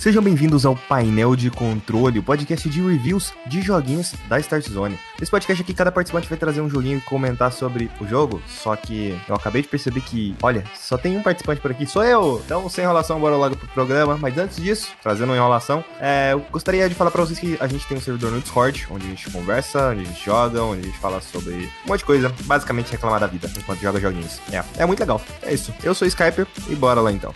Sejam bem-vindos ao Painel de Controle, o podcast de reviews de joguinhos da Start Zone. Nesse podcast aqui, cada participante vai trazer um joguinho e comentar sobre o jogo, só que eu acabei de perceber que, olha, só tem um participante por aqui, sou eu! Então, sem enrolação, bora logo pro programa. Mas antes disso, trazendo uma enrolação, é, eu gostaria de falar pra vocês que a gente tem um servidor no Discord, onde a gente conversa, onde a gente joga, onde a gente fala sobre um monte de coisa, basicamente reclamar da vida enquanto joga joguinhos. É, é muito legal. É isso. Eu sou Skyper e bora lá então.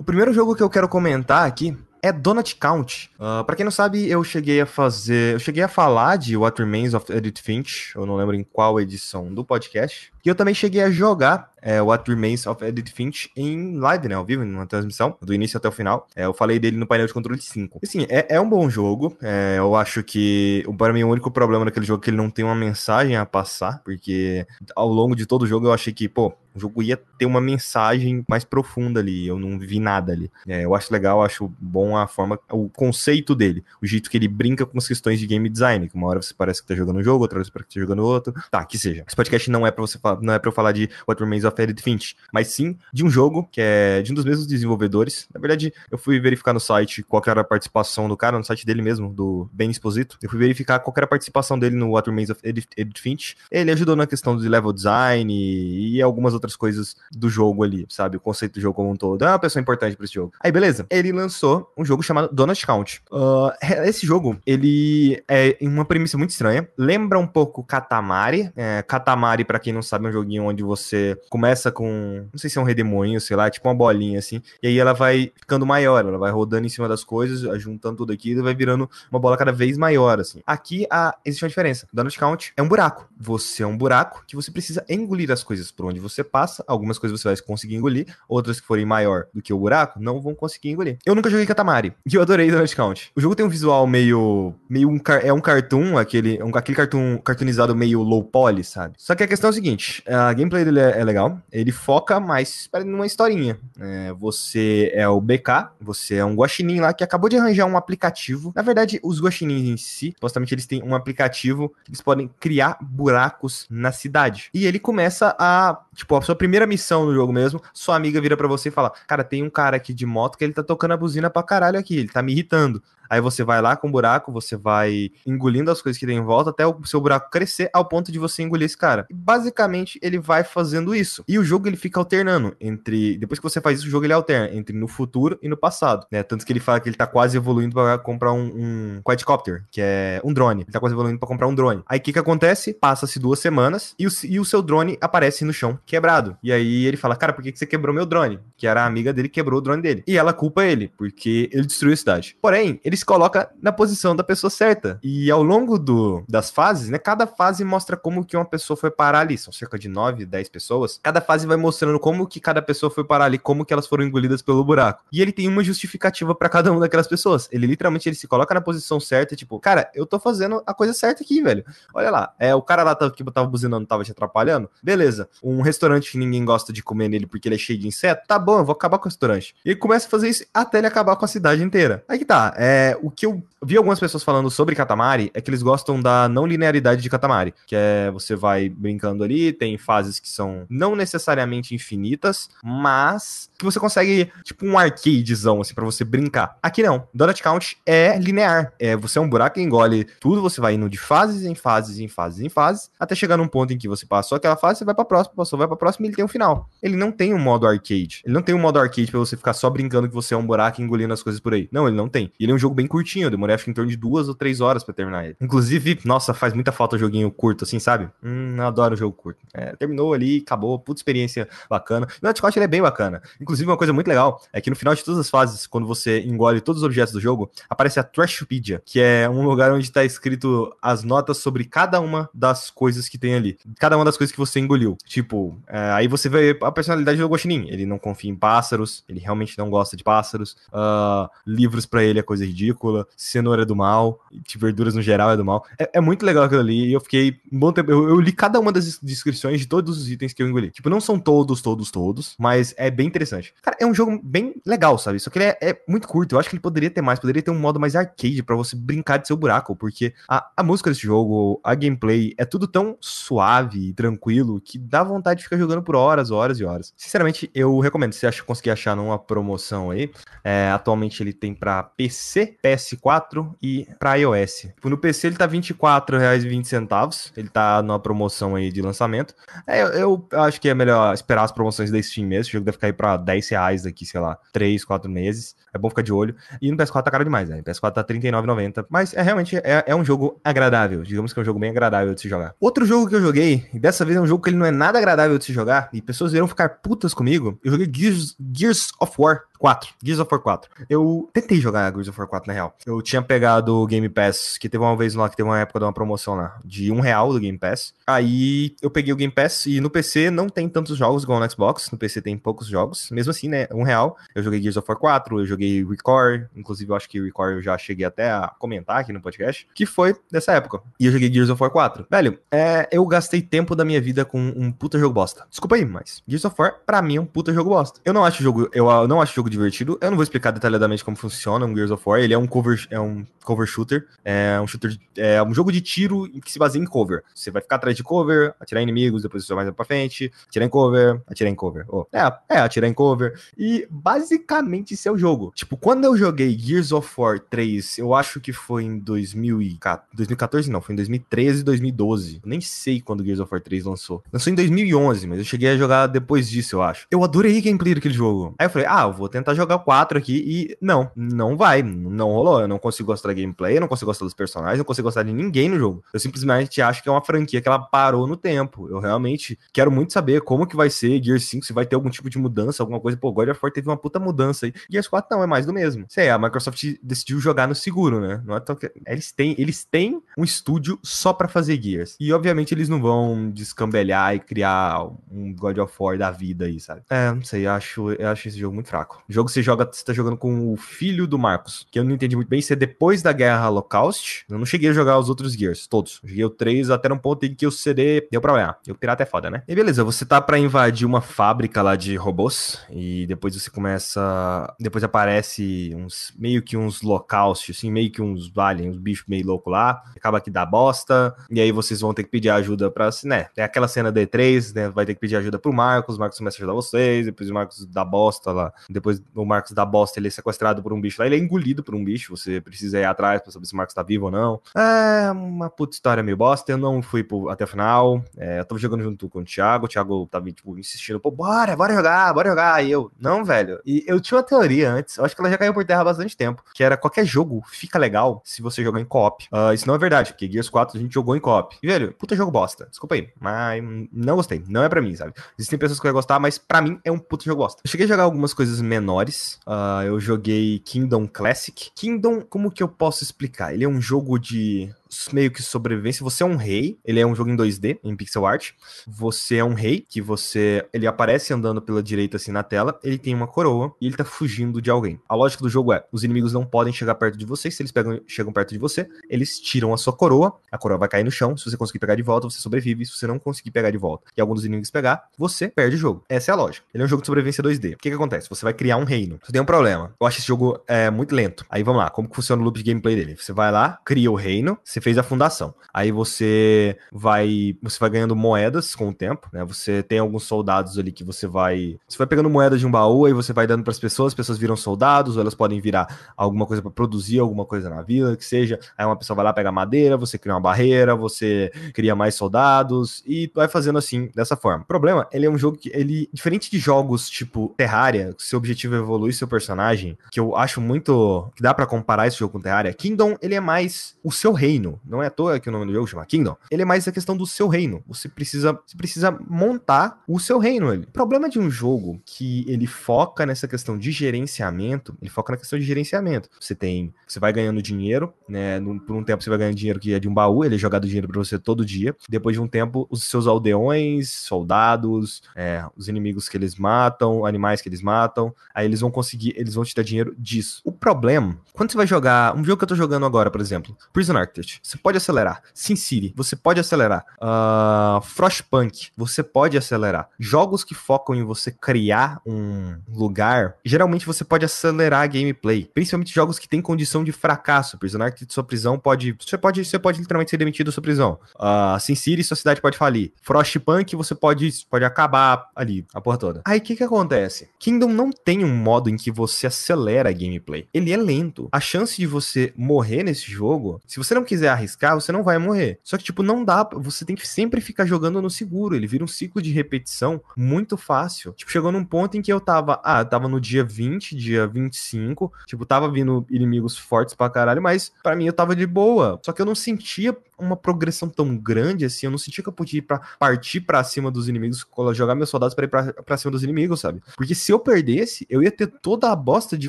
O primeiro jogo que eu quero comentar aqui é Donut Count. Uh, para quem não sabe, eu cheguei a fazer. Eu cheguei a falar de What Remains of Edith Finch. Eu não lembro em qual edição do podcast. E eu também cheguei a jogar é, What Remains of Edith Finch em live, né? Ao vivo, numa transmissão, do início até o final. É, eu falei dele no painel de controle 5. Assim, é, é um bom jogo. É, eu acho que, para mim, o único problema daquele jogo é que ele não tem uma mensagem a passar, porque ao longo de todo o jogo eu achei que, pô, o jogo ia ter uma mensagem mais profunda ali. Eu não vi nada ali. É, eu acho legal, acho bom a forma, o conceito dele, o jeito que ele brinca com as questões de game design. Que uma hora você parece que tá jogando um jogo, outra hora você parece que tá jogando outro. Tá, que seja. Esse podcast não é para você falar, não é para eu falar de What Remains of Edith Finch, mas sim de um jogo que é de um dos mesmos desenvolvedores. Na verdade, eu fui verificar no site qual era a participação do cara, no site dele mesmo, do Ben Exposito. Eu fui verificar qual era a participação dele no What Remains of Edith, Edith Finch. Ele ajudou na questão de level design e, e algumas outras coisas do jogo ali, sabe? O conceito do jogo como um todo. É uma pessoa importante para esse jogo. Aí, beleza. Ele lançou um jogo chamado Donut Count. Uh, esse jogo, ele é uma premissa muito estranha. Lembra um pouco Katamari. É, Katamari, para quem não sabe, é um joguinho onde você começa com, não sei se é um redemoinho, sei lá, tipo uma bolinha assim. E aí ela vai ficando maior, ela vai rodando em cima das coisas, juntando tudo aqui e vai virando uma bola cada vez maior, assim. Aqui a, existe uma diferença. Donut Count é um buraco. Você é um buraco que você precisa engolir as coisas por onde você passa Algumas coisas você vai conseguir engolir, outras que forem maior do que o buraco, não vão conseguir engolir. Eu nunca joguei Katamari, e eu adorei Donut Count. O jogo tem um visual meio. meio um, é um cartoon, aquele, um, aquele cartoon cartoonizado meio low poly, sabe? Só que a questão é a seguinte: a gameplay dele é, é legal, ele foca mais numa historinha. É, você é o BK, você é um guaxinim lá que acabou de arranjar um aplicativo. Na verdade, os guaxinins em si, supostamente eles têm um aplicativo que eles podem criar buracos na cidade. E ele começa a, tipo, a sua primeira missão no jogo mesmo, sua amiga vira para você e fala: Cara, tem um cara aqui de moto que ele tá tocando a buzina pra caralho aqui, ele tá me irritando. Aí você vai lá com o buraco, você vai engolindo as coisas que tem em volta até o seu buraco crescer ao ponto de você engolir esse cara. E basicamente ele vai fazendo isso. E o jogo ele fica alternando entre. Depois que você faz isso, o jogo ele alterna entre no futuro e no passado. Né? Tanto que ele fala que ele tá quase evoluindo para comprar um, um quadcopter, que é um drone. Ele tá quase evoluindo para comprar um drone. Aí o que que acontece? Passa-se duas semanas e o, e o seu drone aparece no chão quebrado. E aí ele fala: Cara, por que, que você quebrou meu drone? Que era a amiga dele que quebrou o drone dele. E ela culpa ele, porque ele destruiu a cidade. Porém, ele se coloca na posição da pessoa certa. E ao longo do, das fases, né? Cada fase mostra como que uma pessoa foi parar ali. São cerca de 9, 10 pessoas. Cada fase vai mostrando como que cada pessoa foi parar ali, como que elas foram engolidas pelo buraco. E ele tem uma justificativa para cada uma daquelas pessoas. Ele literalmente ele se coloca na posição certa, tipo, cara, eu tô fazendo a coisa certa aqui, velho. Olha lá, é o cara lá que tava buzinando, tava te atrapalhando. Beleza. Um restaurante que ninguém gosta de comer nele porque ele é cheio de inseto. Tá bom, eu vou acabar com o restaurante. E começa a fazer isso até ele acabar com a cidade inteira. Aí que tá. É, o que eu vi algumas pessoas falando sobre Katamari é que eles gostam da não linearidade de Katamari, que é você vai brincando ali, tem fases que são não necessariamente infinitas, mas que você consegue, tipo, um arcadezão, assim, pra você brincar. Aqui não. Donut Count é linear. É, você é um buraco que engole tudo, você vai indo de fases em fases, em fases, em fases, até chegar num ponto em que você passou aquela fase, você vai pra próxima, passou, vai pra próxima e ele tem um final. Ele não tem um modo arcade. Ele não tem um modo arcade pra você ficar só brincando que você é um buraco e engolindo as coisas por aí. Não, ele não tem. Ele é um jogo bem curtinho, eu demorei acho que em torno de duas ou três horas para terminar ele. Inclusive, nossa, faz muita falta joguinho curto, assim, sabe? Hum, eu adoro jogo curto. É, terminou ali, acabou, puta experiência bacana. O Nightcott ele é bem bacana. Inclusive, uma coisa muito legal é que no final de todas as fases, quando você engole todos os objetos do jogo, aparece a Trashpedia, que é um lugar onde está escrito as notas sobre cada uma das coisas que tem ali. Cada uma das coisas que você engoliu. Tipo, é, aí você vê a personalidade do Guaxinim. Ele não confia em pássaros, ele realmente não gosta de pássaros. Uh, livros para ele é coisa ridícula. Cenoura é do mal. De verduras no geral é do mal. É, é muito legal aquilo ali. E eu fiquei um bom tempo. Eu, eu, li cada uma das descrições de todos os itens que eu engoli. Tipo, não são todos, todos, todos. Mas é bem interessante. Cara, é um jogo bem legal, sabe? Só que ele é, é muito curto. Eu acho que ele poderia ter mais. Poderia ter um modo mais arcade para você brincar de seu buraco. Porque a, a música desse jogo, a gameplay, é tudo tão suave e tranquilo que dá vontade fica jogando por horas, horas e horas. Sinceramente, eu recomendo. Se você conseguir achar numa promoção aí, é, atualmente ele tem para PC, PS4 e para iOS. Tipo, no PC ele tá R$24,20. Ele tá numa promoção aí de lançamento. É, eu, eu, acho que é melhor esperar as promoções da Steam mesmo. O jogo deve aí pra 10 reais daqui, sei lá, 3, 4 meses. É bom ficar de olho. E no PS4 tá caro demais, né? O PS4 tá R$39,90. Mas é realmente é, é um jogo agradável. Digamos que é um jogo bem agradável de se jogar. Outro jogo que eu joguei, e dessa vez é um jogo que ele não é nada agradável de se jogar, e pessoas irão ficar putas comigo. Eu joguei Gears, Gears of War 4. Gears of War 4. Eu tentei jogar Gears of War 4, na real. Eu tinha pegado o Game Pass, que teve uma vez lá, que teve uma época de uma promoção lá, de um real do Game Pass. Aí eu peguei o Game Pass e no PC não tem tantos jogos igual no Xbox. No PC tem poucos jogos. Mesmo assim, né? Um real. Eu joguei Gears of War 4, eu joguei Record. Inclusive, eu acho que Record eu já cheguei até a comentar aqui no podcast. Que foi dessa época. E eu joguei Gears of War 4. Velho, é, eu gastei tempo da minha vida com um puta jogo bosta. Desculpa aí, mas Gears of War, pra mim, é um puta jogo bosta. Eu não acho jogo. Eu não acho jogo divertido. Eu não vou explicar detalhadamente como funciona um Gears of War. Ele é um cover, é um cover shooter. É um shooter. É um jogo de tiro que se baseia em cover. Você vai ficar atrás de cover, atirar inimigos, depois você vai mais pra frente, atirar em cover, atirar em cover. Oh, é, é, atirar em cover. E basicamente esse é o jogo. Tipo, quando eu joguei Gears of War 3, eu acho que foi em 2014, não, foi em 2013, 2012. Eu nem sei quando Gears of War 3 lançou. Lançou em 2011, mas eu cheguei a jogar depois disso, eu acho. Eu adorei gameplay daquele jogo. Aí eu falei, ah, eu vou tentar jogar o 4 aqui e não, não vai, não rolou. Eu não consigo gostar da gameplay, eu não consigo gostar dos personagens, não consigo gostar de ninguém no jogo. Eu simplesmente acho que é uma franquia que ela parou no tempo. Eu realmente quero muito saber como que vai ser Gears 5, se vai ter algum tipo de mudança, alguma coisa. Pô, God of War teve uma puta mudança aí. Gears 4 não, é mais do mesmo. Sei, a Microsoft decidiu jogar no seguro, né? Não é tão eles têm, eles têm um estúdio só para fazer Gears. E obviamente eles não vão descambelhar e criar um God of War da vida aí, sabe? É, não sei, eu acho, eu acho esse jogo muito fraco. O jogo você joga, você tá jogando com o filho do Marcos, que eu não entendi muito bem se é depois da guerra Holocaust. Eu não cheguei a jogar os outros Gears, todos. Joguei o 3 até um ponto em que o CD deu pra olhar. E o pirata é foda, né? E beleza, você tá pra invadir uma fábrica lá de robôs e depois você começa. Depois aparece uns meio que uns locaust, assim, meio que uns aliens, uns bichos meio louco lá. Acaba que dá bosta. E aí vocês vão ter que pedir ajuda pra. Né? Tem aquela cena D3, né? Vai ter que pedir ajuda pro Marcos. O Marcos começa a ajudar vocês. Depois o Marcos dá bosta lá. Depois o Marcos dá bosta, ele é sequestrado por um bicho lá. Ele é engolido por um bicho. Você precisa ir atrás pra saber se o Marcos tá vivo ou não. É uma puta história meio bosta. Eu não fui pro, até o final. É, eu tava jogando junto com o Thiago. O Thiago tava, tipo, insistindo, pô, bora, bora jogar, bora jogar. E eu, não, velho. E eu tinha uma teoria antes, eu acho que ela já caiu por terra há bastante tempo, que era qualquer jogo fica legal se você jogar em co-op. Uh, isso não é verdade, porque Gears 4 a gente jogou em co-op. E, velho, puta jogo bosta. Desculpa aí, mas não gostei. Não é pra mim, sabe? Existem pessoas que vão gostar, mas pra mim é um puta jogo bosta. Eu cheguei a jogar algumas coisas menores. Uh, eu joguei Kingdom Classic. Kingdom, como que eu posso explicar? Ele é um jogo de meio que sobrevivência. Você é um rei, ele é um jogo em 2D, em pixel art. Você é um rei, que você. Ele aparece andando pela direita assim na tela, ele tem uma coroa e ele tá fugindo de alguém. A lógica do jogo é: os inimigos não podem chegar perto de você, se eles pegam, chegam perto de você, eles tiram a sua coroa, a coroa vai cair no chão. Se você conseguir pegar de volta, você sobrevive. Se você não conseguir pegar de volta e algum dos inimigos pegar, você perde o jogo. Essa é a lógica. Ele é um jogo de sobrevivência 2D. O que, que acontece? Você vai criar um reino. Você tem um problema. Eu acho esse jogo é, muito lento. Aí vamos lá, como funciona o loop de gameplay dele? Você vai lá, cria o reino, você fez a fundação. Aí você vai, você vai ganhando moedas com o tempo, né? Você tem alguns soldados ali que você vai, você vai pegando moedas de um baú e você vai dando para as pessoas, as pessoas viram soldados, ou elas podem virar alguma coisa para produzir alguma coisa na vila, que seja. Aí uma pessoa vai lá pegar madeira, você cria uma barreira, você cria mais soldados e vai fazendo assim dessa forma. O problema, ele é um jogo que ele diferente de jogos tipo Terraria, seu objetivo é evoluir seu personagem, que eu acho muito que dá para comparar esse jogo com Terraria. Kingdom, ele é mais o seu reino, não é à toa que o nome do jogo chama Kingdom. Ele é mais a questão do seu reino. Você precisa, você precisa montar o seu reino. Ele. O problema de um jogo que ele foca nessa questão de gerenciamento, ele foca na questão de gerenciamento. Você tem, você vai ganhando dinheiro, né? Por um tempo você vai ganhando dinheiro que é de um baú, ele é jogado dinheiro para você todo dia. Depois de um tempo, os seus aldeões, soldados, é, os inimigos que eles matam, animais que eles matam, aí eles vão conseguir, eles vão te dar dinheiro disso. O problema, quando você vai jogar, um jogo que eu tô jogando agora, por exemplo, Prison Architect. Você pode acelerar. Sin City, você pode acelerar. Uh, Frostpunk, você pode acelerar. Jogos que focam em você criar um lugar, geralmente você pode acelerar a gameplay. Principalmente jogos que têm condição de fracasso. O personagem de sua prisão pode. Você pode, você pode literalmente ser demitido da sua prisão. Uh, Sin City, sua cidade pode falir. Frostpunk, você pode, pode acabar ali, a porra toda. Aí o que que acontece? Kingdom não tem um modo em que você acelera a gameplay. Ele é lento. A chance de você morrer nesse jogo, se você não quiser arriscar, você não vai morrer. Só que, tipo, não dá. Você tem que sempre ficar jogando no seguro. Ele vira um ciclo de repetição muito fácil. Tipo, chegou num ponto em que eu tava. Ah, eu tava no dia 20, dia 25. Tipo, tava vindo inimigos fortes pra caralho, mas para mim eu tava de boa. Só que eu não sentia uma progressão tão grande assim. Eu não sentia que eu podia ir pra partir para cima dos inimigos, jogar meus soldados para ir pra, cima dos inimigos, sabe? Porque se eu perdesse, eu ia ter toda a bosta de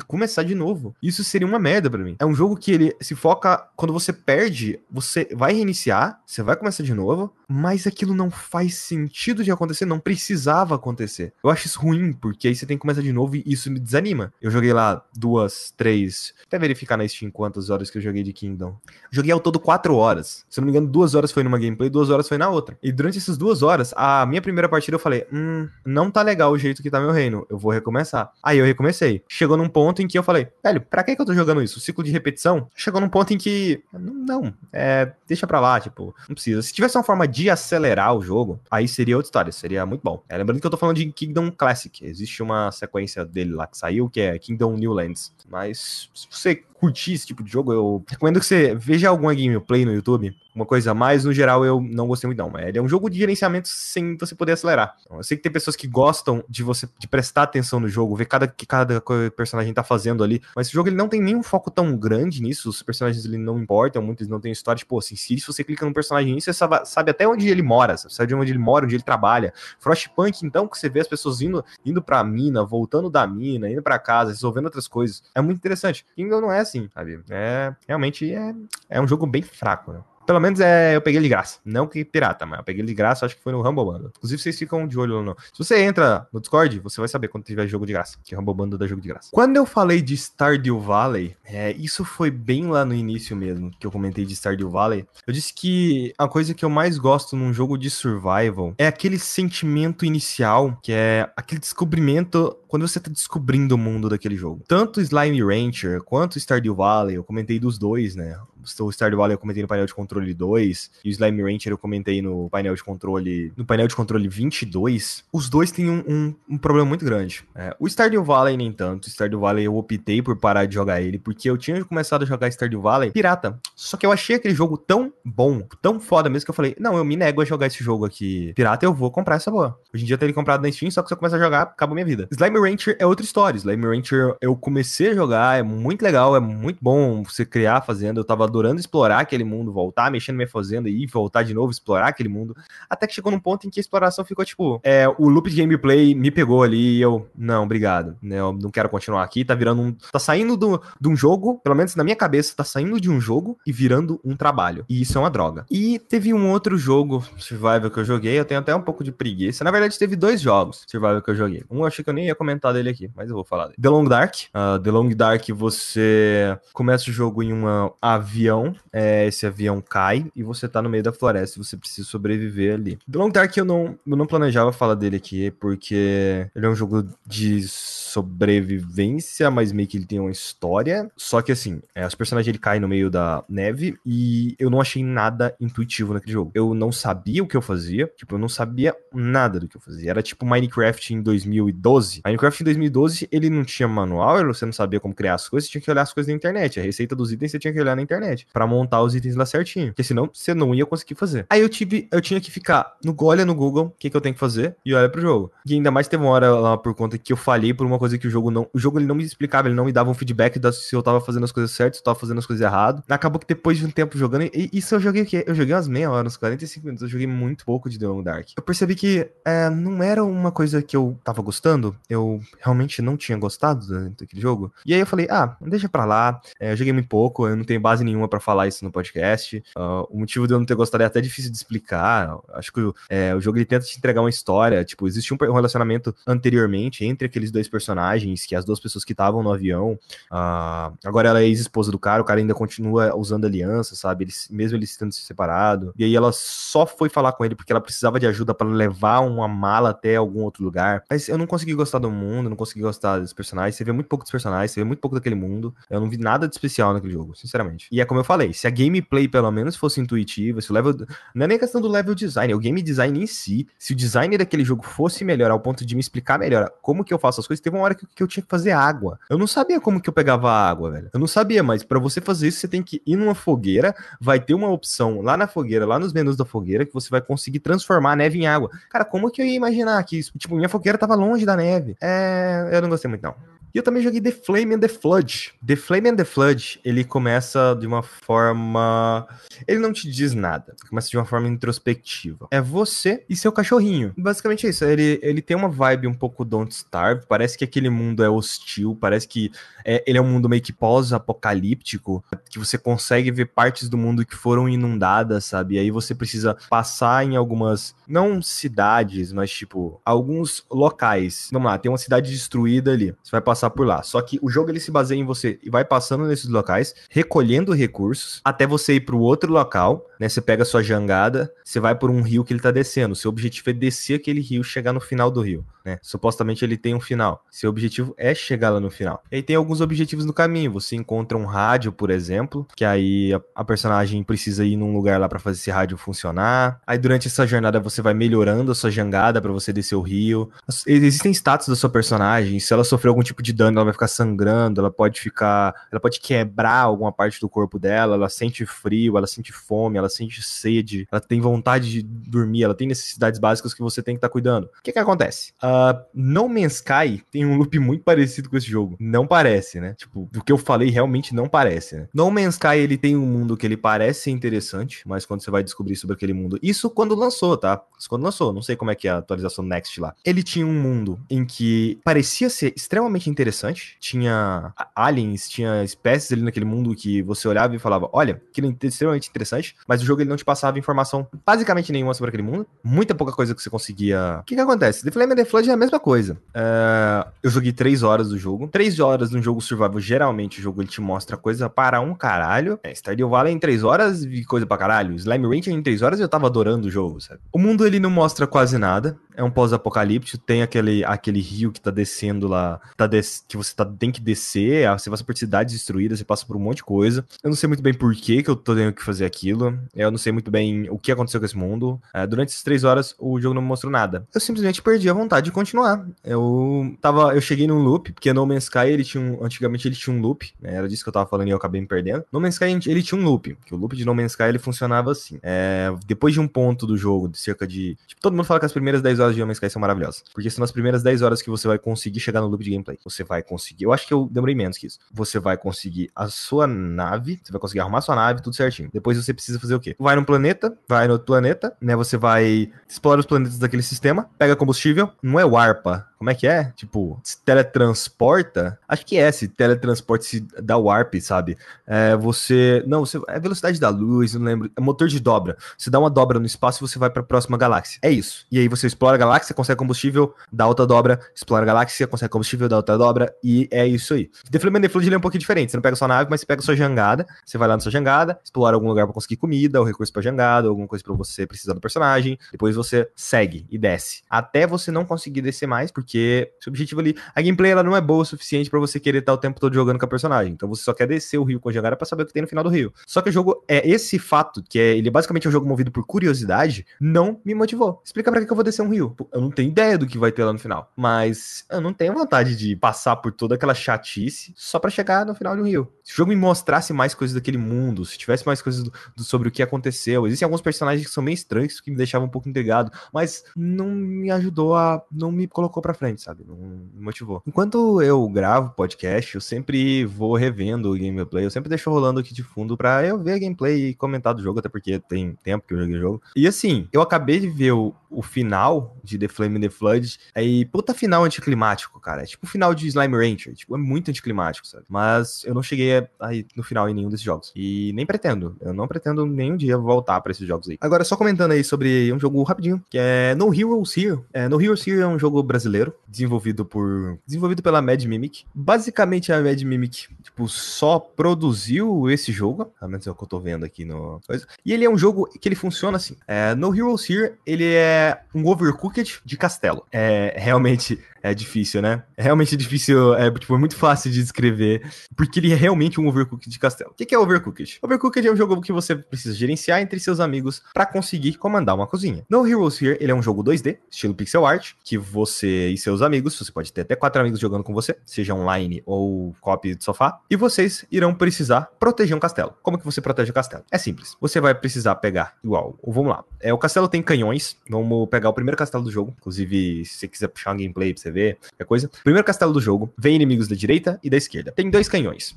começar de novo. Isso seria uma merda para mim. É um jogo que ele se foca. Quando você perde, você vai reiniciar, você vai começar de novo, mas aquilo não faz sentido de acontecer, não precisava acontecer. Eu acho isso ruim, porque aí você tem que começar de novo e isso me desanima. Eu joguei lá duas, três. Até verificar na Steam quantas horas que eu joguei de Kingdom. Joguei ao todo quatro horas. Se não me engano, duas horas foi numa gameplay, duas horas foi na outra. E durante essas duas horas, a minha primeira partida eu falei: hum, não tá legal o jeito que tá meu reino. Eu vou recomeçar. Aí eu recomecei. Chegou num ponto em que eu falei: velho, pra que, que eu tô jogando isso? O ciclo de repetição? Chegou num ponto em que. Não, é. Deixa pra lá, tipo, não precisa. Se tivesse uma forma de acelerar o jogo, aí seria outra história, seria muito bom. É, lembrando que eu tô falando de Kingdom Classic. Existe uma sequência dele lá que saiu, que é Kingdom Newlands. Mas se você curtir esse tipo de jogo, eu recomendo que você veja alguma gameplay no YouTube, uma coisa a mais. No geral, eu não gostei muito, não. Mas ele é um jogo de gerenciamento sem você poder acelerar. Então, eu sei que tem pessoas que gostam de você de prestar atenção no jogo, ver cada que cada personagem tá fazendo ali. Mas esse jogo ele não tem nenhum foco tão grande nisso. Os personagens ele não importam, muitos não têm história. Tipo, assim, se você clica num personagem você sabe, até onde ele mora, sabe onde ele mora, onde ele trabalha. Frostpunk, então, que você vê as pessoas indo, indo pra mina, voltando da mina, indo pra casa, resolvendo outras coisas. É muito interessante. Kingdom não é assim, sabe? É, realmente é, é um jogo bem fraco, né? Pelo menos é, eu peguei de graça. Não que pirata, mas eu peguei de graça, acho que foi no Rumble Bundle. Inclusive, vocês ficam de olho ou não. Se você entra no Discord, você vai saber quando tiver jogo de graça. Que Rumble Bundle dá jogo de graça. Quando eu falei de Stardew Valley, é, isso foi bem lá no início mesmo, que eu comentei de Stardew Valley. Eu disse que a coisa que eu mais gosto num jogo de survival é aquele sentimento inicial, que é aquele descobrimento quando você tá descobrindo o mundo daquele jogo. Tanto Slime Rancher quanto Stardew Valley, eu comentei dos dois, né? O Stardew Valley eu comentei no painel de controle 2 e o Slime Rancher eu comentei no painel de controle no painel de controle 22. Os dois têm um, um, um problema muito grande. É, o Stardew Valley nem tanto. O Stardew Valley eu optei por parar de jogar ele porque eu tinha começado a jogar Stardew Valley pirata. Só que eu achei aquele jogo tão bom, tão foda mesmo que eu falei, não, eu me nego a jogar esse jogo aqui pirata, eu vou comprar essa boa. Hoje em dia eu tenho ele comprado na Steam, só que se eu começar a jogar, acaba a minha vida. Slime Rancher é outra história. Slime Rancher eu comecei a jogar, é muito legal, é muito bom você criar fazenda. Eu tava adorando explorar aquele mundo, voltar mexendo minha fazenda e voltar de novo, explorar aquele mundo. Até que chegou num ponto em que a exploração ficou tipo, é, o loop de gameplay me pegou ali e eu, não, obrigado, né, eu não quero continuar aqui, tá virando um, tá saindo do, de um jogo, pelo menos na minha cabeça, tá saindo de um jogo e virando um trabalho. E isso é uma droga. E teve um outro jogo Survival que eu joguei, eu tenho até um pouco de preguiça. Na verdade, teve dois jogos Survival que eu joguei. Um eu achei que eu nem ia comentar dele aqui, mas eu vou falar dele. The Long Dark. Uh, The Long Dark, você começa o jogo em um avião é, esse avião cai e você tá no meio da floresta e você precisa sobreviver ali. The Long Dark eu não, eu não planejava falar dele aqui, porque ele é um jogo de sobrevivência, mas meio que ele tem uma história. Só que assim, é, os personagens ele caem no meio da neve e eu não achei nada intuitivo naquele jogo. Eu não sabia o que eu fazia, tipo, eu não sabia nada do que eu fazia. Era tipo Minecraft em 2012. Minecraft em 2012, ele não tinha manual, você não sabia como criar as coisas, você tinha que olhar as coisas na internet. A receita dos itens você tinha que olhar na internet para montar os itens lá certinho, porque senão você não ia conseguir fazer. Aí eu tive, eu tinha que ficar no olha no Google, o que, que eu tenho que fazer e olha pro jogo. E ainda mais teve uma hora lá por conta que eu falhei por uma coisa que o jogo não. O jogo ele não me explicava, ele não me dava um feedback da, se eu tava fazendo as coisas certas, se eu tava fazendo as coisas errado. Acabou que depois de um tempo jogando, e isso eu joguei o quê? Eu joguei umas meia hora, uns 45 minutos. Eu joguei muito pouco de The Long Dark. Eu percebi que é, não era uma coisa que eu tava gostando. Eu realmente não tinha gostado daquele jogo. E aí eu falei, ah, deixa pra lá. É, eu joguei muito pouco, eu não tenho base nenhuma para falar isso no podcast. Uh, o motivo de eu não ter gostado é até difícil de explicar. Acho que é, o jogo ele tenta te entregar uma história. Tipo, existe um relacionamento anteriormente entre aqueles dois personagens, que as duas pessoas que estavam no avião. Uh, agora ela é ex-esposa do cara, o cara ainda continua usando aliança, sabe? Eles, mesmo eles tendo se separado. E aí ela só foi falar com ele porque ela precisava de ajuda para levar uma mala até algum outro lugar. Mas eu não consegui gostar do mundo, não consegui gostar dos personagens. Você vê muito pouco dos personagens, você vê muito pouco daquele mundo. Eu não vi nada de especial naquele jogo, sinceramente. E é como eu falei, se a gameplay pelo menos fosse intuitiva, se o level. Não é nem questão do level design, é o game design em si. Se o design daquele jogo fosse melhor ao ponto de me explicar melhor como que eu faço as coisas, teve uma hora que, que eu tinha que fazer água. Eu não sabia como que eu pegava água, velho. Eu não sabia, mas para você fazer isso, você tem que ir numa fogueira, vai ter uma opção lá na fogueira, lá nos menus da fogueira, que você vai conseguir transformar a neve em água. Cara, como que eu ia imaginar que isso? Tipo, minha fogueira tava longe da neve. É. Eu não gostei muito, não. E eu também joguei The Flame and the Flood. The Flame and the Flood, ele começa de uma forma. Ele não te diz nada. Começa de uma forma introspectiva. É você e seu cachorrinho. Basicamente é isso. Ele, ele tem uma vibe um pouco Don't Starve. Parece que aquele mundo é hostil. Parece que é, ele é um mundo meio que pós-apocalíptico. Que você consegue ver partes do mundo que foram inundadas, sabe? E aí você precisa passar em algumas. Não cidades, mas tipo, alguns locais. Vamos lá, tem uma cidade destruída ali. Você vai passar passar por lá. Só que o jogo ele se baseia em você e vai passando nesses locais, recolhendo recursos, até você ir para o outro local, né? Você pega sua jangada, você vai por um rio que ele tá descendo. Seu objetivo é descer aquele rio, chegar no final do rio, né? Supostamente ele tem um final. Seu objetivo é chegar lá no final. E aí tem alguns objetivos no caminho. Você encontra um rádio, por exemplo, que aí a, a personagem precisa ir num lugar lá para fazer esse rádio funcionar. Aí durante essa jornada você vai melhorando a sua jangada para você descer o rio. Existem status da sua personagem, se ela sofreu algum tipo de dano, ela vai ficar sangrando, ela pode ficar. Ela pode quebrar alguma parte do corpo dela, ela sente frio, ela sente fome, ela sente sede, ela tem vontade de dormir, ela tem necessidades básicas que você tem que estar tá cuidando. O que que acontece? Uh, no Man's Sky tem um loop muito parecido com esse jogo. Não parece, né? Tipo, do que eu falei, realmente não parece, né? No Man's Sky ele tem um mundo que ele parece interessante, mas quando você vai descobrir sobre aquele mundo. Isso quando lançou, tá? Isso quando lançou. Não sei como é que é a atualização Next lá. Ele tinha um mundo em que parecia ser extremamente interessante interessante. Tinha aliens, tinha espécies ali naquele mundo que você olhava e falava: olha, aquilo é extremamente interessante, mas o jogo ele não te passava informação basicamente nenhuma sobre aquele mundo. Muita pouca coisa que você conseguia. O que que acontece? The Flame and the Flood é a mesma coisa. É... Eu joguei 3 horas do jogo. 3 horas no jogo survival, geralmente o jogo ele te mostra coisa para um caralho. É, Stardew Valley em 3 horas e coisa pra caralho. Slime Rancher em 3 horas eu tava adorando o jogo, sabe? O mundo ele não mostra quase nada. É um pós-apocalíptico. Tem aquele, aquele rio que tá descendo lá. Tá des que você tá, tem que descer, você passa por cidades destruídas, você passa por um monte de coisa. Eu não sei muito bem por que, que eu tô tendo que fazer aquilo. Eu não sei muito bem o que aconteceu com esse mundo. É, durante essas três horas, o jogo não me mostrou nada. Eu simplesmente perdi a vontade continuar. Eu tava. Eu cheguei num loop, porque No Man's Sky ele tinha um. Antigamente ele tinha um loop. Né, era disso que eu tava falando e eu acabei me perdendo. No Man's Sky ele tinha um loop. Que o loop de No Man's Sky ele funcionava assim. É, depois de um ponto do jogo, de cerca de. Tipo, todo mundo fala que as primeiras 10 horas de No Man's Sky são maravilhosas. Porque são as primeiras 10 horas que você vai conseguir chegar no loop de gameplay. Você vai conseguir. Eu acho que eu demorei menos que isso. Você vai conseguir a sua nave, você vai conseguir arrumar sua nave, tudo certinho. Depois você precisa fazer o quê? Vai num planeta, vai no outro planeta, né? Você vai explorar os planetas daquele sistema, pega combustível, não é warpa, como é que é? Tipo, se teletransporta? Acho que é, se teletransporta, se dá warp, sabe? É, você. Não, você. É velocidade da luz, não lembro. É motor de dobra. Você dá uma dobra no espaço e você vai pra próxima galáxia. É isso. E aí você explora a galáxia, consegue combustível, dá outra dobra, explora a galáxia, consegue combustível, dá outra dobra, e é isso aí. The Flame and the Flood é um pouquinho diferente. Você não pega sua nave, mas você pega sua jangada. Você vai lá na sua jangada, explora algum lugar pra conseguir comida, ou recurso pra jangada, alguma coisa pra você precisar do personagem. Depois você segue e desce. Até você não conseguir descer mais, porque porque seu objetivo ali, a gameplay ela não é boa o suficiente para você querer estar o tempo todo jogando com a personagem. Então você só quer descer o rio com a jangada para saber o que tem no final do rio. Só que o jogo é esse fato, que é ele é basicamente um jogo movido por curiosidade, não me motivou. Explica para que, que eu vou descer um rio. Eu não tenho ideia do que vai ter lá no final, mas eu não tenho vontade de passar por toda aquela chatice só para chegar no final do rio. Se o jogo me mostrasse mais coisas daquele mundo, se tivesse mais coisas do, do, sobre o que aconteceu, existem alguns personagens que são meio estranhos que me deixavam um pouco intrigado, mas não me ajudou a, não me colocou frente, sabe? Não me motivou. Enquanto eu gravo podcast, eu sempre vou revendo o gameplay, eu sempre deixo rolando aqui de fundo pra eu ver a gameplay e comentar do jogo, até porque tem tempo que eu joguei o jogo. E assim, eu acabei de ver o, o final de The Flame and the Flood. Aí, puta final anticlimático, cara. É tipo o final de Slime Rancher. Tipo, é muito anticlimático, sabe? Mas eu não cheguei aí no final em nenhum desses jogos. E nem pretendo. Eu não pretendo nenhum dia voltar para esses jogos aí. Agora, só comentando aí sobre um jogo rapidinho, que é No Heroes Here. É, no Heroes Here é um jogo brasileiro, desenvolvido por. desenvolvido pela Mad Mimic. Basicamente, a Mad Mimic, tipo, só produziu esse jogo. Pelo menos é o que eu tô vendo aqui no. E ele é um jogo que ele funciona assim. É, no Heroes Here, ele é um overcooked de castelo. É realmente é difícil, né? É realmente difícil, é, tipo, é muito fácil de descrever, porque ele é realmente um overcooked de castelo. O que é overcooked? Overcooked é um jogo que você precisa gerenciar entre seus amigos para conseguir comandar uma cozinha. No Heroes Here, ele é um jogo 2D, estilo pixel art, que você e seus amigos, você pode ter até quatro amigos jogando com você, seja online ou copy de sofá, e vocês irão precisar proteger um castelo. Como que você protege o castelo? É simples. Você vai precisar pegar, igual, vamos lá. É, o castelo tem canhões, vamos pegar o primeiro castelo do jogo, inclusive, se você quiser puxar um gameplay pra você qualquer coisa. Primeiro castelo do jogo, vem inimigos da direita e da esquerda. Tem dois canhões.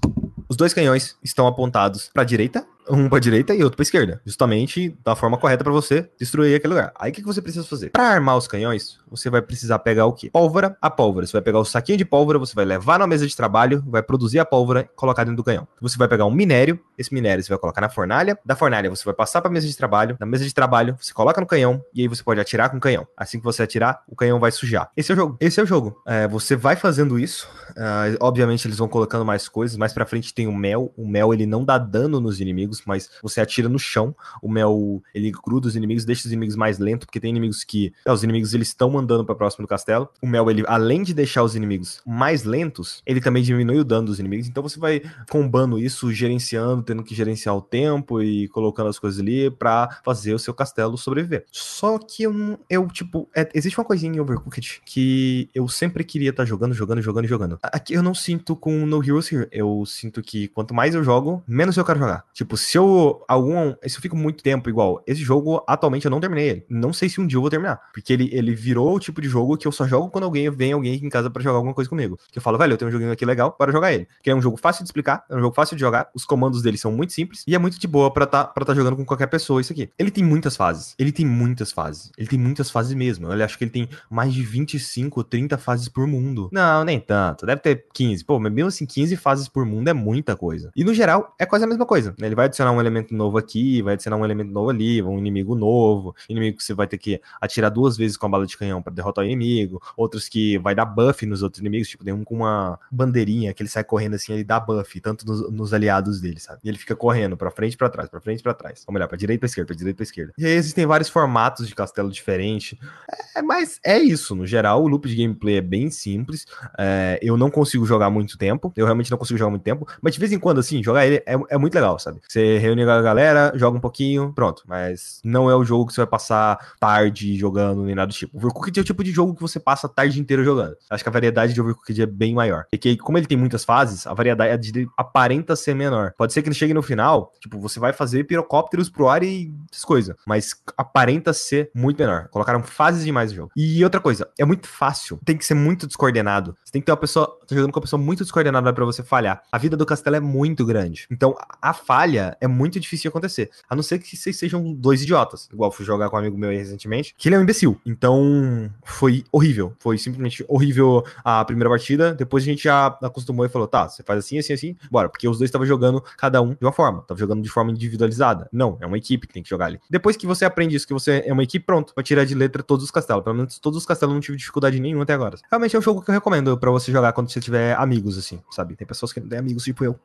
Os dois canhões estão apontados para a direita um pra direita e outro pra esquerda. Justamente da forma correta para você destruir aquele lugar. Aí o que, que você precisa fazer? Para armar os canhões, você vai precisar pegar o quê? Pólvora a pólvora. Você vai pegar o saquinho de pólvora, você vai levar na mesa de trabalho, vai produzir a pólvora e colocar dentro do canhão. Você vai pegar um minério, esse minério você vai colocar na fornalha, da fornalha você vai passar pra mesa de trabalho, na mesa de trabalho você coloca no canhão e aí você pode atirar com o canhão. Assim que você atirar, o canhão vai sujar. Esse é o jogo. Esse é o jogo. É, você vai fazendo isso. Uh, obviamente eles vão colocando mais coisas. Mais pra frente tem o mel. O mel ele não dá dano nos inimigos, mas você atira no chão. O mel, ele gruda os inimigos, deixa os inimigos mais lentos, porque tem inimigos que. É, os inimigos eles estão andando para próximo do castelo. O mel, ele, além de deixar os inimigos mais lentos, ele também diminui o dano dos inimigos. Então você vai combando isso, gerenciando, tendo que gerenciar o tempo e colocando as coisas ali para fazer o seu castelo sobreviver. Só que eu, eu tipo, é, existe uma coisinha em Overcooked que eu sempre queria estar tá jogando, jogando, jogando jogando. Aqui eu não sinto com No Heroes Here. Eu sinto que quanto mais eu jogo, menos eu quero jogar. Tipo, se eu algum. Se eu fico muito tempo igual. Esse jogo, atualmente, eu não terminei ele. Não sei se um dia eu vou terminar. Porque ele, ele virou o tipo de jogo que eu só jogo quando alguém vem alguém aqui em casa para jogar alguma coisa comigo. Que eu falo, velho, eu tenho um joguinho aqui legal para jogar ele. Que é um jogo fácil de explicar, é um jogo fácil de jogar. Os comandos dele são muito simples e é muito de boa para tá, pra tá jogando com qualquer pessoa isso aqui. Ele tem muitas fases. Ele tem muitas fases. Ele tem muitas fases mesmo. Eu acho que ele tem mais de 25 ou 30 fases por mundo. Não, nem tanto. Deve ter 15. Pô, mas mesmo assim, 15 fases por mundo é muita coisa. E no geral, é quase a mesma coisa. Ele vai adicionar um elemento novo aqui, vai adicionar um elemento novo ali, um inimigo novo, inimigo que você vai ter que atirar duas vezes com a bala de canhão para derrotar o inimigo, outros que vai dar buff nos outros inimigos, tipo, tem um com uma bandeirinha que ele sai correndo assim, ele dá buff, tanto nos, nos aliados dele, sabe? E ele fica correndo para frente pra trás, para frente pra trás. Vamos olhar, pra direita pra esquerda, pra direita pra esquerda. E aí existem vários formatos de castelo diferentes. É, mas é isso, no geral, o loop de gameplay é bem simples. É, eu não consigo jogar muito tempo, eu realmente não consigo jogar muito tempo, mas de vez em quando, assim, jogar ele é, é muito legal, sabe? Você reúne a galera, joga um pouquinho, pronto. Mas não é o jogo que você vai passar tarde jogando, nem nada do tipo. Overcooked é o tipo de jogo que você passa a tarde inteira jogando. Acho que a variedade de Overcooked é bem maior. E que, como ele tem muitas fases, a variedade dele aparenta ser menor. Pode ser que ele chegue no final, tipo, você vai fazer pirocópteros pro ar e essas coisas. Mas aparenta ser muito menor. Colocaram fases demais no jogo. E outra coisa, é muito fácil. Tem que ser muito descoordenado. Você tem que ter uma pessoa. Tá jogando com uma pessoa muito descoordenada para você falhar. A vida do castelo é muito grande. Então, a falha é muito difícil de acontecer. A não ser que vocês sejam dois idiotas. Igual fui jogar com um amigo meu aí recentemente, que ele é um imbecil. Então, foi horrível. Foi simplesmente horrível a primeira partida. Depois a gente já acostumou e falou: tá, você faz assim, assim, assim, bora. Porque os dois estavam jogando cada um de uma forma. Tava jogando de forma individualizada. Não, é uma equipe que tem que jogar ali. Depois que você aprende isso, que você é uma equipe, pronto, vai tirar de letra todos os castelos. Pelo menos todos os castelos não tive dificuldade nenhuma até agora. Realmente é um jogo que eu recomendo para você jogar quando você tiver amigos, assim, sabe? Tem pessoas que não têm amigos, tipo eu.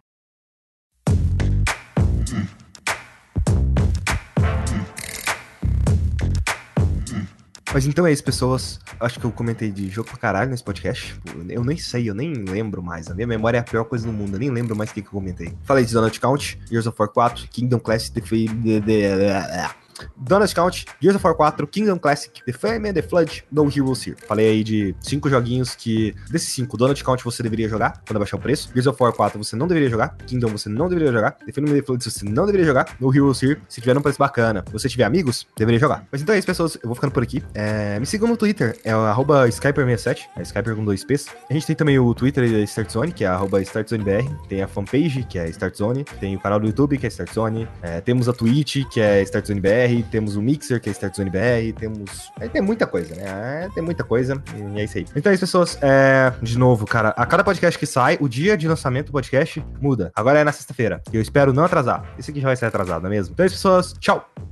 Mas então é isso, pessoas. Acho que eu comentei de jogo pra caralho nesse podcast. Eu nem sei, eu nem lembro mais. A minha memória é a pior coisa do mundo. Eu nem lembro mais o que, que eu comentei. Falei de Donut Count, Years of War 4, Kingdom Classic, The Donut Count, Gears of War 4, Kingdom Classic, The Flame and the Flood, No Heroes Here. Falei aí de cinco joguinhos que, desses cinco, Donut Count você deveria jogar quando baixar o preço. Gears of War 4 você não deveria jogar. Kingdom você não deveria jogar. The Flame and the Flood você não deveria jogar. No Heroes Here, se tiver um preço bacana, você tiver amigos, deveria jogar. Mas então é isso, pessoas. Eu vou ficando por aqui. É, me sigam no Twitter, é o Skyper67, é Skyper com dois P's. A gente tem também o Twitter da StartZone, que é arroba StartZoneBR. Tem a fanpage, que é StartZone. Tem o canal do YouTube, que é StartZone. É, temos a Twitch, que é StartZoneBR BR, temos o Mixer, que é Start Zone BR, temos. Aí tem muita coisa, né? É, tem muita coisa. E é isso aí. Então é isso, pessoas. É, de novo, cara, a cada podcast que sai, o dia de lançamento do podcast muda. Agora é na sexta-feira. E eu espero não atrasar. Esse aqui já vai ser atrasado, não é mesmo? Então é isso, pessoas. Tchau!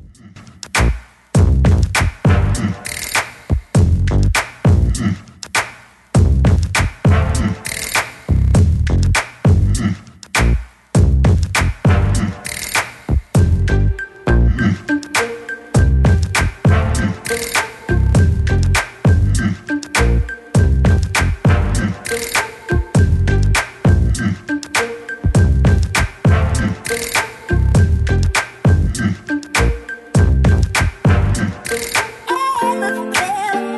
tell